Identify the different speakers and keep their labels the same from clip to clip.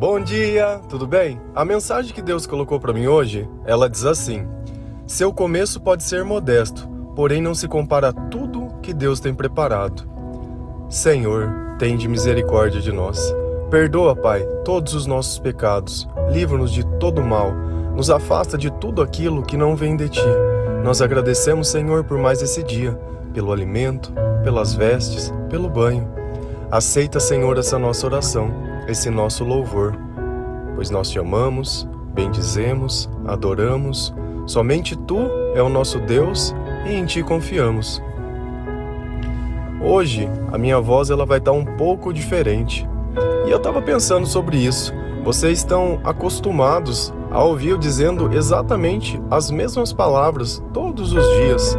Speaker 1: Bom dia, tudo bem? A mensagem que Deus colocou para mim hoje, ela diz assim: Seu começo pode ser modesto, porém não se compara a tudo que Deus tem preparado. Senhor, tende misericórdia de nós. Perdoa, Pai, todos os nossos pecados. Livra-nos de todo mal. Nos afasta de tudo aquilo que não vem de ti. Nós agradecemos, Senhor, por mais esse dia, pelo alimento, pelas vestes, pelo banho. Aceita, Senhor, essa nossa oração esse nosso louvor, pois nós te amamos, bendizemos, adoramos. Somente tu é o nosso Deus e em ti confiamos. Hoje a minha voz ela vai estar um pouco diferente. E eu estava pensando sobre isso. Vocês estão acostumados a ouvir eu dizendo exatamente as mesmas palavras todos os dias.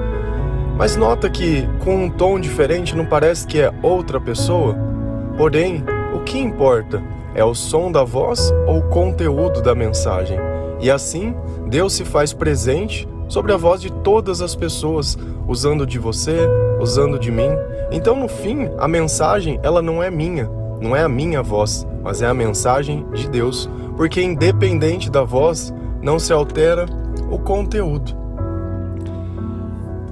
Speaker 1: Mas nota que com um tom diferente não parece que é outra pessoa? Porém, o que importa é o som da voz ou o conteúdo da mensagem. E assim, Deus se faz presente sobre a voz de todas as pessoas, usando de você, usando de mim. Então, no fim, a mensagem, ela não é minha, não é a minha voz, mas é a mensagem de Deus, porque independente da voz, não se altera o conteúdo.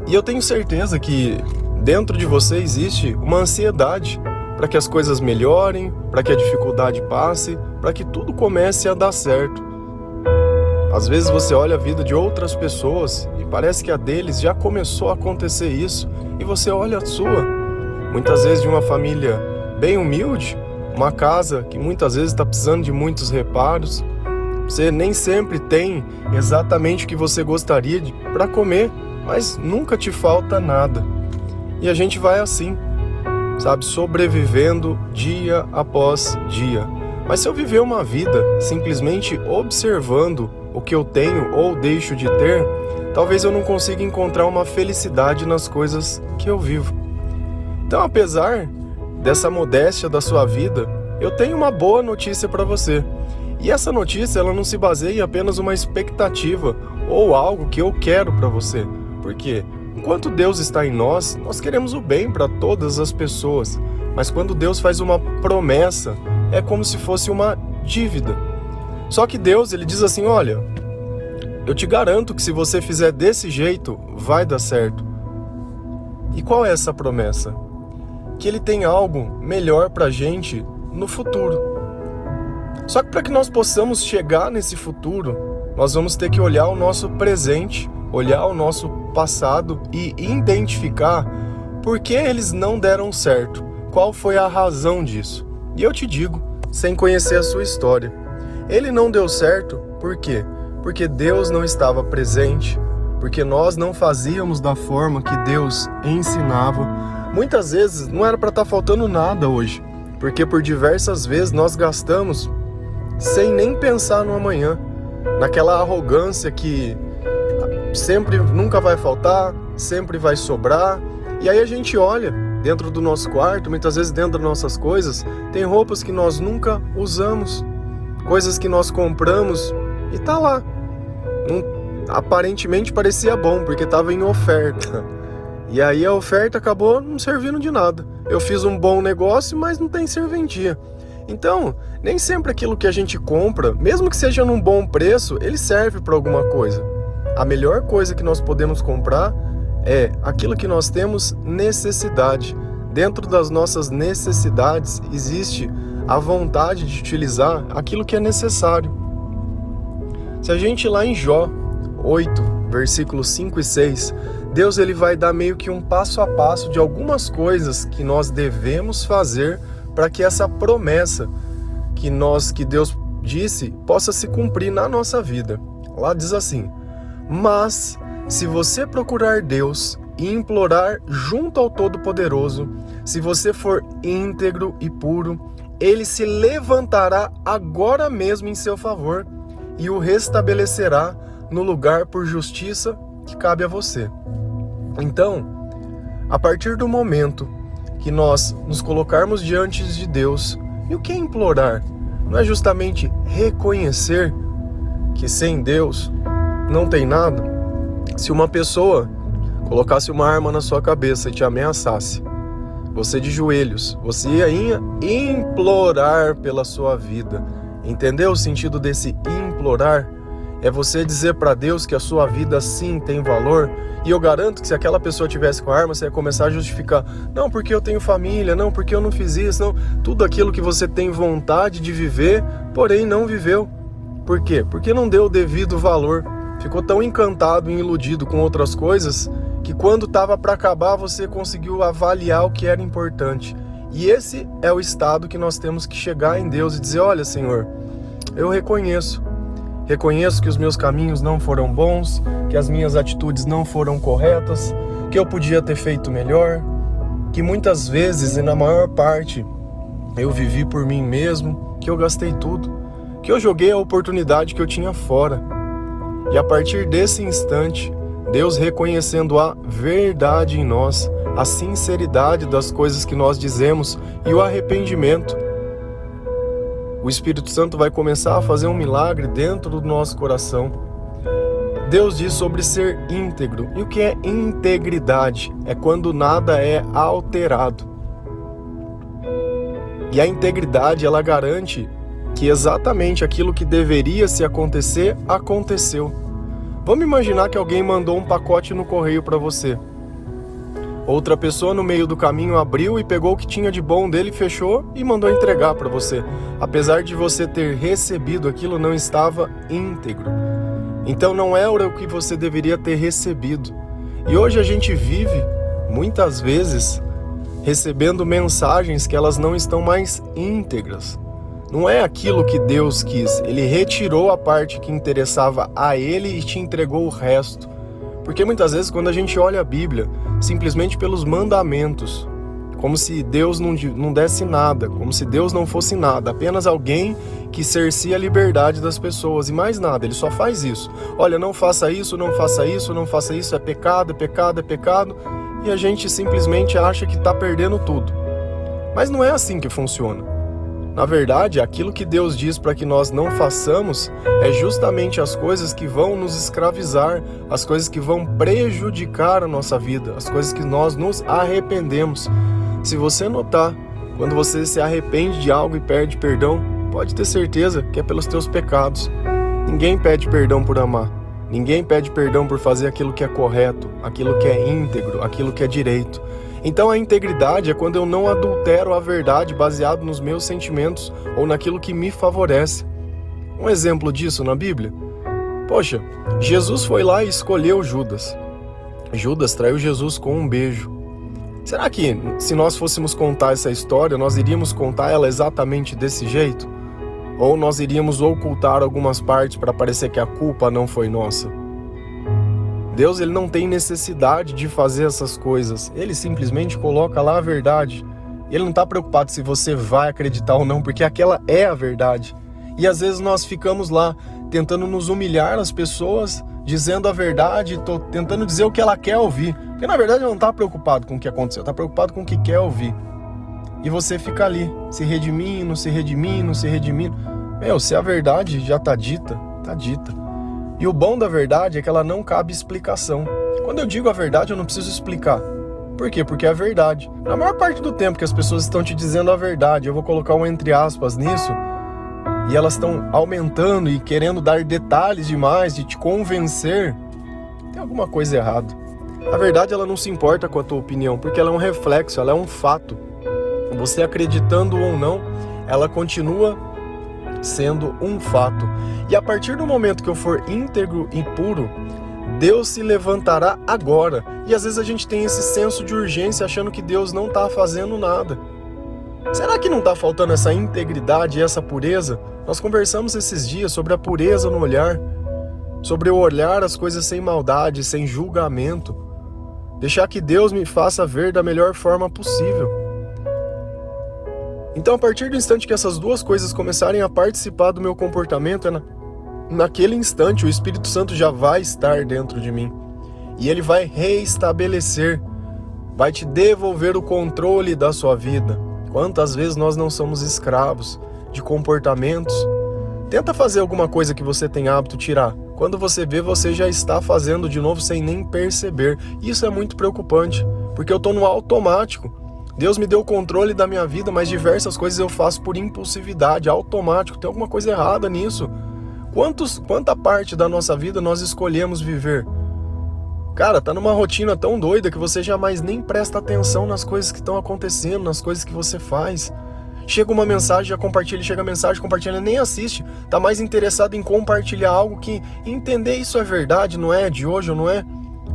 Speaker 1: E eu tenho certeza que dentro de você existe uma ansiedade para que as coisas melhorem, para que a dificuldade passe, para que tudo comece a dar certo. Às vezes você olha a vida de outras pessoas e parece que a deles já começou a acontecer isso e você olha a sua. Muitas vezes de uma família bem humilde, uma casa que muitas vezes está precisando de muitos reparos. Você nem sempre tem exatamente o que você gostaria para comer, mas nunca te falta nada. E a gente vai assim, sabe, sobrevivendo dia após dia. Mas se eu viver uma vida simplesmente observando o que eu tenho ou deixo de ter, talvez eu não consiga encontrar uma felicidade nas coisas que eu vivo. Então, apesar dessa modéstia da sua vida, eu tenho uma boa notícia para você. E essa notícia ela não se baseia em apenas uma expectativa ou algo que eu quero para você. Por quê? Enquanto Deus está em nós, nós queremos o bem para todas as pessoas, mas quando Deus faz uma promessa, é como se fosse uma dívida. Só que Deus, ele diz assim: "Olha, eu te garanto que se você fizer desse jeito, vai dar certo". E qual é essa promessa? Que ele tem algo melhor para a gente no futuro. Só que para que nós possamos chegar nesse futuro, nós vamos ter que olhar o nosso presente olhar o nosso passado e identificar por que eles não deram certo, qual foi a razão disso. E eu te digo, sem conhecer a sua história, ele não deu certo por quê? Porque Deus não estava presente, porque nós não fazíamos da forma que Deus ensinava. Muitas vezes não era para estar tá faltando nada hoje, porque por diversas vezes nós gastamos sem nem pensar no amanhã, naquela arrogância que sempre nunca vai faltar, sempre vai sobrar. E aí a gente olha dentro do nosso quarto, muitas vezes dentro das nossas coisas, tem roupas que nós nunca usamos, coisas que nós compramos e tá lá. aparentemente parecia bom porque estava em oferta. E aí a oferta acabou não servindo de nada. Eu fiz um bom negócio, mas não tem serventia. Então, nem sempre aquilo que a gente compra, mesmo que seja num bom preço, ele serve para alguma coisa a melhor coisa que nós podemos comprar é aquilo que nós temos necessidade. Dentro das nossas necessidades existe a vontade de utilizar aquilo que é necessário. Se a gente lá em Jó 8, versículos 5 e 6, Deus ele vai dar meio que um passo a passo de algumas coisas que nós devemos fazer para que essa promessa que nós que Deus disse possa se cumprir na nossa vida. Lá diz assim: mas, se você procurar Deus e implorar junto ao Todo-Poderoso, se você for íntegro e puro, ele se levantará agora mesmo em seu favor e o restabelecerá no lugar por justiça que cabe a você. Então, a partir do momento que nós nos colocarmos diante de Deus, e o que é implorar? Não é justamente reconhecer que sem Deus não tem nada, se uma pessoa colocasse uma arma na sua cabeça e te ameaçasse, você de joelhos, você ia implorar pela sua vida, Entendeu o sentido desse implorar? É você dizer para Deus que a sua vida sim tem valor. E eu garanto que se aquela pessoa tivesse com a arma, você ia começar a justificar: não, porque eu tenho família, não, porque eu não fiz isso, não. Tudo aquilo que você tem vontade de viver, porém não viveu. Por quê? Porque não deu o devido valor. Ficou tão encantado e iludido com outras coisas que quando estava para acabar você conseguiu avaliar o que era importante. E esse é o estado que nós temos que chegar em Deus e dizer: olha, Senhor, eu reconheço Reconheço que os meus caminhos não foram bons, que as minhas atitudes não foram corretas, que eu podia ter feito melhor, que muitas vezes e na maior parte eu vivi por mim mesmo, que eu gastei tudo, que eu joguei a oportunidade que eu tinha fora. E a partir desse instante, Deus reconhecendo a verdade em nós, a sinceridade das coisas que nós dizemos e o arrependimento, o Espírito Santo vai começar a fazer um milagre dentro do nosso coração. Deus diz sobre ser íntegro. E o que é integridade? É quando nada é alterado. E a integridade, ela garante que exatamente aquilo que deveria se acontecer, aconteceu. Vamos imaginar que alguém mandou um pacote no correio para você. Outra pessoa no meio do caminho abriu e pegou o que tinha de bom dele, fechou e mandou entregar para você. Apesar de você ter recebido aquilo, não estava íntegro. Então não era o que você deveria ter recebido. E hoje a gente vive, muitas vezes, recebendo mensagens que elas não estão mais íntegras. Não é aquilo que Deus quis. Ele retirou a parte que interessava a ele e te entregou o resto. Porque muitas vezes, quando a gente olha a Bíblia, simplesmente pelos mandamentos, como se Deus não, não desse nada, como se Deus não fosse nada, apenas alguém que cercia a liberdade das pessoas e mais nada, ele só faz isso. Olha, não faça isso, não faça isso, não faça isso, é pecado, é pecado, é pecado, e a gente simplesmente acha que está perdendo tudo. Mas não é assim que funciona. Na verdade, aquilo que Deus diz para que nós não façamos é justamente as coisas que vão nos escravizar, as coisas que vão prejudicar a nossa vida, as coisas que nós nos arrependemos. Se você notar, quando você se arrepende de algo e perde perdão, pode ter certeza que é pelos teus pecados. Ninguém pede perdão por amar. Ninguém pede perdão por fazer aquilo que é correto, aquilo que é íntegro, aquilo que é direito. Então a integridade é quando eu não adultero a verdade baseado nos meus sentimentos ou naquilo que me favorece. Um exemplo disso na Bíblia? Poxa, Jesus foi lá e escolheu Judas. Judas traiu Jesus com um beijo. Será que, se nós fôssemos contar essa história, nós iríamos contar ela exatamente desse jeito? Ou nós iríamos ocultar algumas partes para parecer que a culpa não foi nossa? Deus ele não tem necessidade de fazer essas coisas. Ele simplesmente coloca lá a verdade. Ele não está preocupado se você vai acreditar ou não, porque aquela é a verdade. E às vezes nós ficamos lá tentando nos humilhar as pessoas, dizendo a verdade, tentando dizer o que ela quer ouvir. Porque na verdade ela não está preocupado com o que aconteceu, está preocupado com o que quer ouvir. E você fica ali, se redimindo, se redimindo, se redimindo. Meu, se a verdade já está dita, está dita. E o bom da verdade é que ela não cabe explicação. Quando eu digo a verdade, eu não preciso explicar. Por quê? Porque é a verdade. Na maior parte do tempo que as pessoas estão te dizendo a verdade, eu vou colocar um entre aspas nisso, e elas estão aumentando e querendo dar detalhes demais, de te convencer, tem alguma coisa errada. A verdade ela não se importa com a tua opinião, porque ela é um reflexo, ela é um fato. Você acreditando ou não, ela continua sendo um fato. E a partir do momento que eu for íntegro e puro, Deus se levantará agora. E às vezes a gente tem esse senso de urgência achando que Deus não está fazendo nada. Será que não está faltando essa integridade e essa pureza? Nós conversamos esses dias sobre a pureza no olhar, sobre o olhar as coisas sem maldade, sem julgamento. Deixar que Deus me faça ver da melhor forma possível. Então, a partir do instante que essas duas coisas começarem a participar do meu comportamento, é na, naquele instante o Espírito Santo já vai estar dentro de mim. E ele vai reestabelecer, vai te devolver o controle da sua vida. Quantas vezes nós não somos escravos de comportamentos? Tenta fazer alguma coisa que você tem hábito tirar. Quando você vê, você já está fazendo de novo sem nem perceber. Isso é muito preocupante, porque eu estou no automático. Deus me deu o controle da minha vida, mas diversas coisas eu faço por impulsividade, automático. Tem alguma coisa errada nisso. Quantos, quanta parte da nossa vida nós escolhemos viver? Cara, tá numa rotina tão doida que você jamais nem presta atenção nas coisas que estão acontecendo, nas coisas que você faz. Chega uma mensagem, já compartilha, chega a mensagem, compartilha, nem assiste. Tá mais interessado em compartilhar algo que entender isso é verdade, não é de hoje ou não é.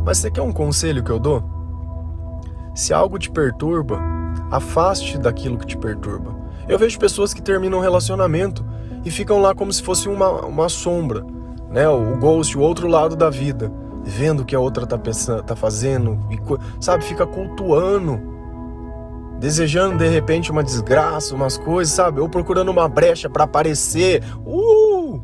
Speaker 1: Mas você quer um conselho que eu dou? Se algo te perturba, afaste daquilo que te perturba. Eu vejo pessoas que terminam um relacionamento e ficam lá como se fosse uma, uma sombra, né? O ghost, o outro lado da vida, vendo o que a outra tá tá fazendo, e, sabe, fica cultuando, desejando de repente uma desgraça, umas coisas, sabe? Ou procurando uma brecha para aparecer. Uh!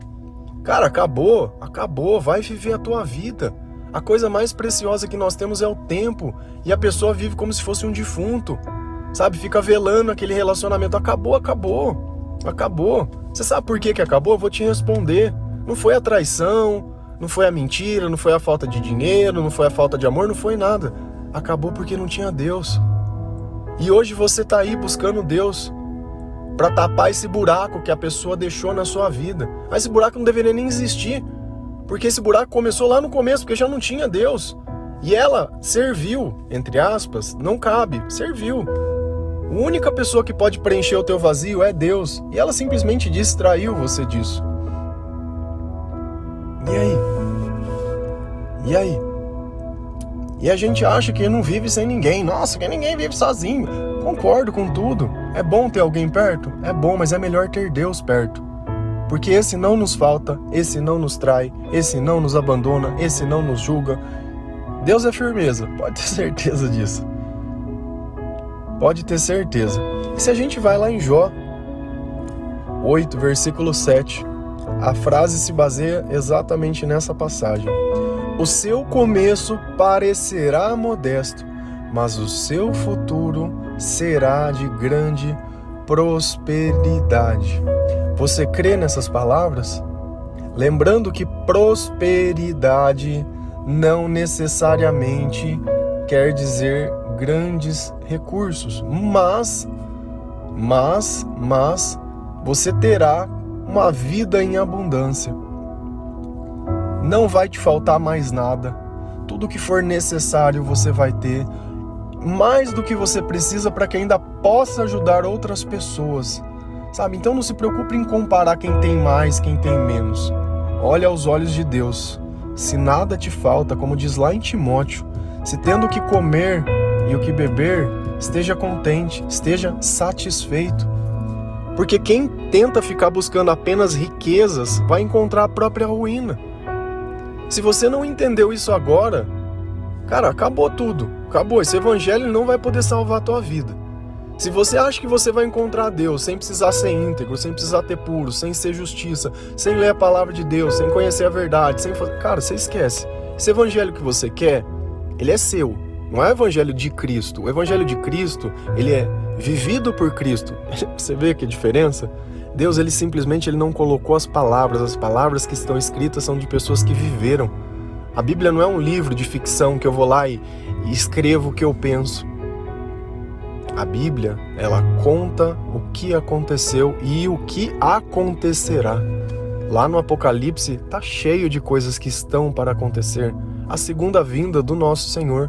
Speaker 1: Cara, acabou, acabou, vai viver a tua vida. A coisa mais preciosa que nós temos é o tempo, e a pessoa vive como se fosse um defunto. Sabe, fica velando aquele relacionamento. Acabou, acabou. Acabou. Você sabe por que que acabou? Eu vou te responder. Não foi a traição, não foi a mentira, não foi a falta de dinheiro, não foi a falta de amor, não foi nada. Acabou porque não tinha Deus. E hoje você está aí buscando Deus para tapar esse buraco que a pessoa deixou na sua vida. Mas esse buraco não deveria nem existir. Porque esse buraco começou lá no começo, porque já não tinha Deus. E ela serviu, entre aspas, não cabe, serviu. A única pessoa que pode preencher o teu vazio é Deus. E ela simplesmente distraiu você disso. E aí? E aí? E a gente acha que não vive sem ninguém. Nossa, que ninguém vive sozinho. Concordo com tudo. É bom ter alguém perto? É bom, mas é melhor ter Deus perto. Porque esse não nos falta, esse não nos trai, esse não nos abandona, esse não nos julga. Deus é firmeza, pode ter certeza disso. Pode ter certeza. E se a gente vai lá em Jó 8, versículo 7, a frase se baseia exatamente nessa passagem. O seu começo parecerá modesto, mas o seu futuro será de grande prosperidade. Você crê nessas palavras? Lembrando que prosperidade não necessariamente quer dizer grandes recursos, mas mas mas você terá uma vida em abundância. Não vai te faltar mais nada. Tudo que for necessário você vai ter, mais do que você precisa para que ainda possa ajudar outras pessoas. Sabe? Então não se preocupe em comparar quem tem mais, quem tem menos. Olha aos olhos de Deus. Se nada te falta, como diz lá em Timóteo, se tendo que comer e o que beber, esteja contente, esteja satisfeito. Porque quem tenta ficar buscando apenas riquezas vai encontrar a própria ruína. Se você não entendeu isso agora, cara, acabou tudo. Acabou. Esse evangelho não vai poder salvar a tua vida. Se você acha que você vai encontrar Deus sem precisar ser íntegro, sem precisar ter puro, sem ser justiça, sem ler a palavra de Deus, sem conhecer a verdade, sem fazer. Cara, você esquece. Esse evangelho que você quer, ele é seu. Não é o evangelho de Cristo. O evangelho de Cristo, ele é vivido por Cristo. Você vê que diferença? Deus, ele simplesmente ele não colocou as palavras. As palavras que estão escritas são de pessoas que viveram. A Bíblia não é um livro de ficção que eu vou lá e, e escrevo o que eu penso. A Bíblia, ela conta o que aconteceu e o que acontecerá. Lá no Apocalipse tá cheio de coisas que estão para acontecer. A segunda vinda do nosso Senhor.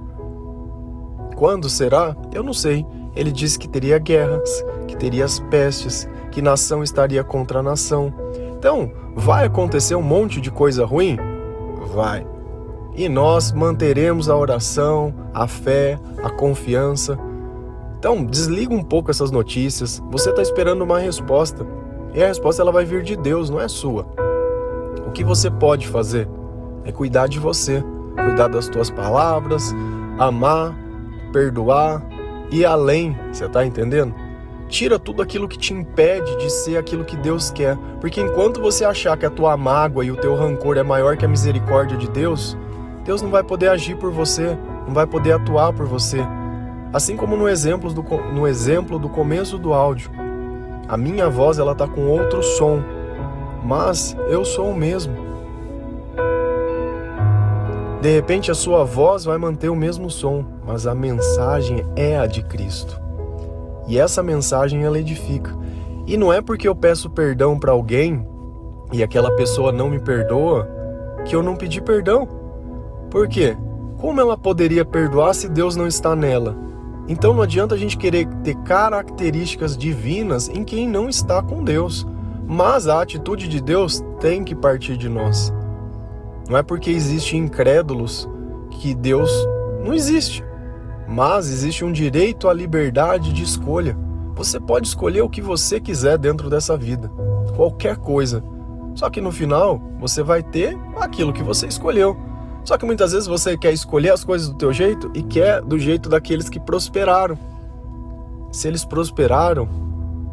Speaker 1: Quando será? Eu não sei. Ele disse que teria guerras, que teria as pestes, que nação estaria contra nação. Então, vai acontecer um monte de coisa ruim? Vai. E nós manteremos a oração, a fé, a confiança então, desliga um pouco essas notícias. Você está esperando uma resposta. E a resposta ela vai vir de Deus, não é sua. O que você pode fazer é cuidar de você, cuidar das tuas palavras, amar, perdoar e além, você está entendendo? Tira tudo aquilo que te impede de ser aquilo que Deus quer. Porque enquanto você achar que a tua mágoa e o teu rancor é maior que a misericórdia de Deus, Deus não vai poder agir por você, não vai poder atuar por você. Assim como no exemplo do, no exemplo do começo do áudio, a minha voz ela tá com outro som, mas eu sou o mesmo. De repente a sua voz vai manter o mesmo som, mas a mensagem é a de Cristo. E essa mensagem ela edifica. E não é porque eu peço perdão para alguém e aquela pessoa não me perdoa que eu não pedi perdão. Por quê? Como ela poderia perdoar se Deus não está nela? Então não adianta a gente querer ter características divinas em quem não está com Deus. Mas a atitude de Deus tem que partir de nós. Não é porque existem incrédulos que Deus não existe. Mas existe um direito à liberdade de escolha. Você pode escolher o que você quiser dentro dessa vida, qualquer coisa. Só que no final, você vai ter aquilo que você escolheu. Só que muitas vezes você quer escolher as coisas do teu jeito e quer do jeito daqueles que prosperaram. Se eles prosperaram,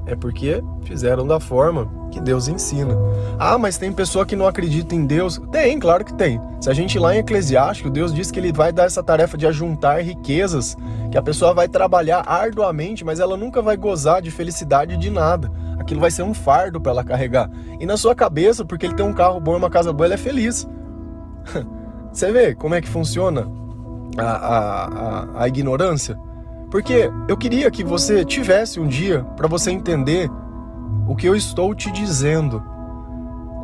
Speaker 1: é porque fizeram da forma que Deus ensina. Ah, mas tem pessoa que não acredita em Deus. Tem, claro que tem. Se a gente lá em Eclesiástico, Deus diz que ele vai dar essa tarefa de ajuntar riquezas, que a pessoa vai trabalhar arduamente, mas ela nunca vai gozar de felicidade de nada. Aquilo vai ser um fardo para ela carregar. E na sua cabeça, porque ele tem um carro bom e uma casa boa, ele é feliz. Você vê como é que funciona a, a, a, a ignorância? Porque eu queria que você tivesse um dia para você entender o que eu estou te dizendo.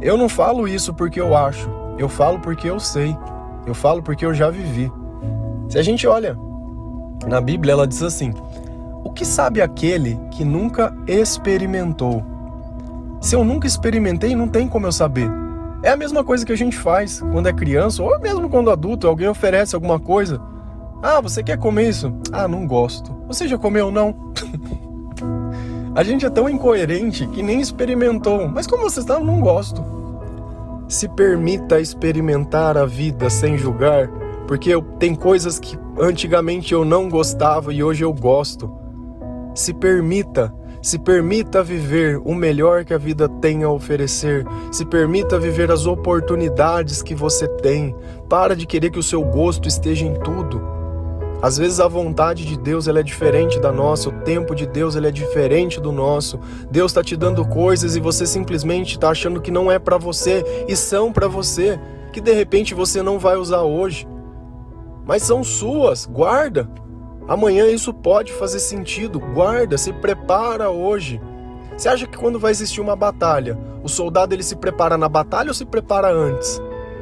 Speaker 1: Eu não falo isso porque eu acho, eu falo porque eu sei, eu falo porque eu já vivi. Se a gente olha na Bíblia, ela diz assim: O que sabe aquele que nunca experimentou? Se eu nunca experimentei, não tem como eu saber. É a mesma coisa que a gente faz quando é criança, ou mesmo quando adulto, alguém oferece alguma coisa. Ah, você quer comer isso? Ah, não gosto. Você já comeu não? a gente é tão incoerente que nem experimentou. Mas como você está, não gosto. Se permita experimentar a vida sem julgar, porque eu, tem coisas que antigamente eu não gostava e hoje eu gosto. Se permita se permita viver o melhor que a vida tem a oferecer. Se permita viver as oportunidades que você tem. Para de querer que o seu gosto esteja em tudo. Às vezes a vontade de Deus ela é diferente da nossa, o tempo de Deus ele é diferente do nosso. Deus está te dando coisas e você simplesmente está achando que não é para você e são para você, que de repente você não vai usar hoje. Mas são suas, guarda. Amanhã isso pode fazer sentido. Guarda, se prepara hoje. Você acha que quando vai existir uma batalha, o soldado ele se prepara na batalha ou se prepara antes?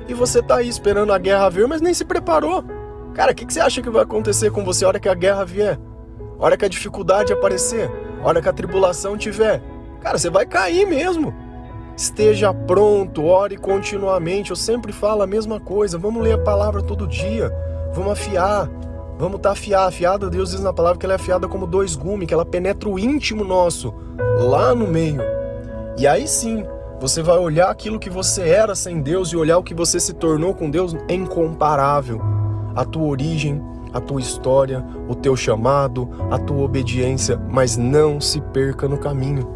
Speaker 1: E você tá aí esperando a guerra vir, mas nem se preparou. Cara, o que, que você acha que vai acontecer com você a hora que a guerra vier? A hora que a dificuldade aparecer? A hora que a tribulação tiver? Cara, você vai cair mesmo. Esteja pronto, ore continuamente. Eu sempre falo a mesma coisa. Vamos ler a palavra todo dia. Vamos afiar. Vamos estar tá afiada. Afiada, Deus diz na palavra que ela é afiada como dois gumes, que ela penetra o íntimo nosso, lá no meio. E aí sim, você vai olhar aquilo que você era sem Deus e olhar o que você se tornou com Deus é incomparável. A tua origem, a tua história, o teu chamado, a tua obediência, mas não se perca no caminho.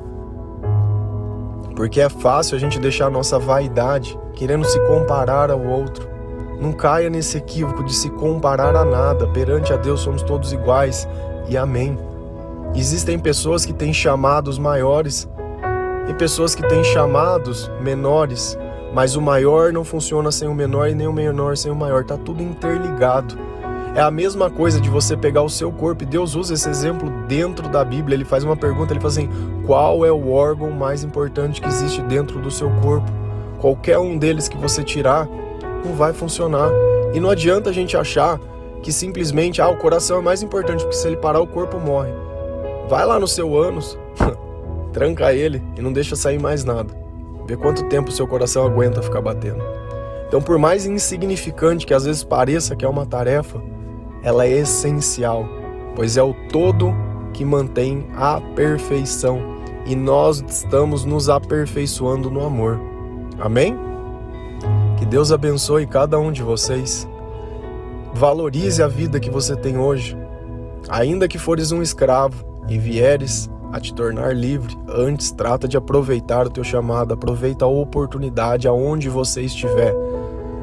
Speaker 1: Porque é fácil a gente deixar a nossa vaidade querendo se comparar ao outro. Não caia nesse equívoco de se comparar a nada. Perante a Deus somos todos iguais e amém. Existem pessoas que têm chamados maiores e pessoas que têm chamados menores, mas o maior não funciona sem o menor e nem o menor sem o maior. Tá tudo interligado. É a mesma coisa de você pegar o seu corpo, e Deus usa esse exemplo dentro da Bíblia. Ele faz uma pergunta, ele fala assim: qual é o órgão mais importante que existe dentro do seu corpo? Qualquer um deles que você tirar, não vai funcionar. E não adianta a gente achar que simplesmente ah, o coração é mais importante, porque se ele parar, o corpo morre. Vai lá no seu ânus, tranca ele e não deixa sair mais nada. Vê quanto tempo seu coração aguenta ficar batendo. Então, por mais insignificante que às vezes pareça que é uma tarefa, ela é essencial, pois é o todo que mantém a perfeição e nós estamos nos aperfeiçoando no amor. Amém? Que Deus abençoe cada um de vocês. Valorize a vida que você tem hoje. Ainda que fores um escravo e vieres a te tornar livre, antes trata de aproveitar o teu chamado, aproveita a oportunidade aonde você estiver.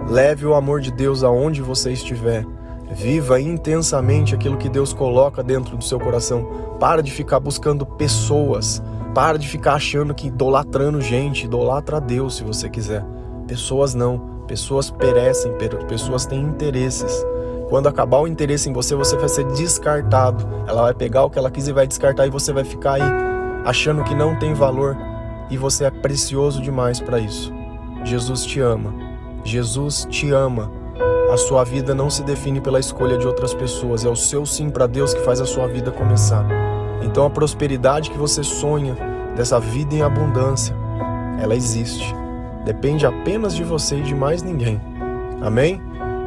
Speaker 1: Leve o amor de Deus aonde você estiver. Viva intensamente aquilo que Deus coloca dentro do seu coração. Para de ficar buscando pessoas. Para de ficar achando que idolatrando gente. Idolatra Deus se você quiser. Pessoas não. Pessoas perecem, pessoas têm interesses. Quando acabar o interesse em você, você vai ser descartado. Ela vai pegar o que ela quis e vai descartar e você vai ficar aí achando que não tem valor e você é precioso demais para isso. Jesus te ama. Jesus te ama. A sua vida não se define pela escolha de outras pessoas, é o seu sim para Deus que faz a sua vida começar. Então a prosperidade que você sonha, dessa vida em abundância, ela existe. Depende apenas de você e de mais ninguém. Amém?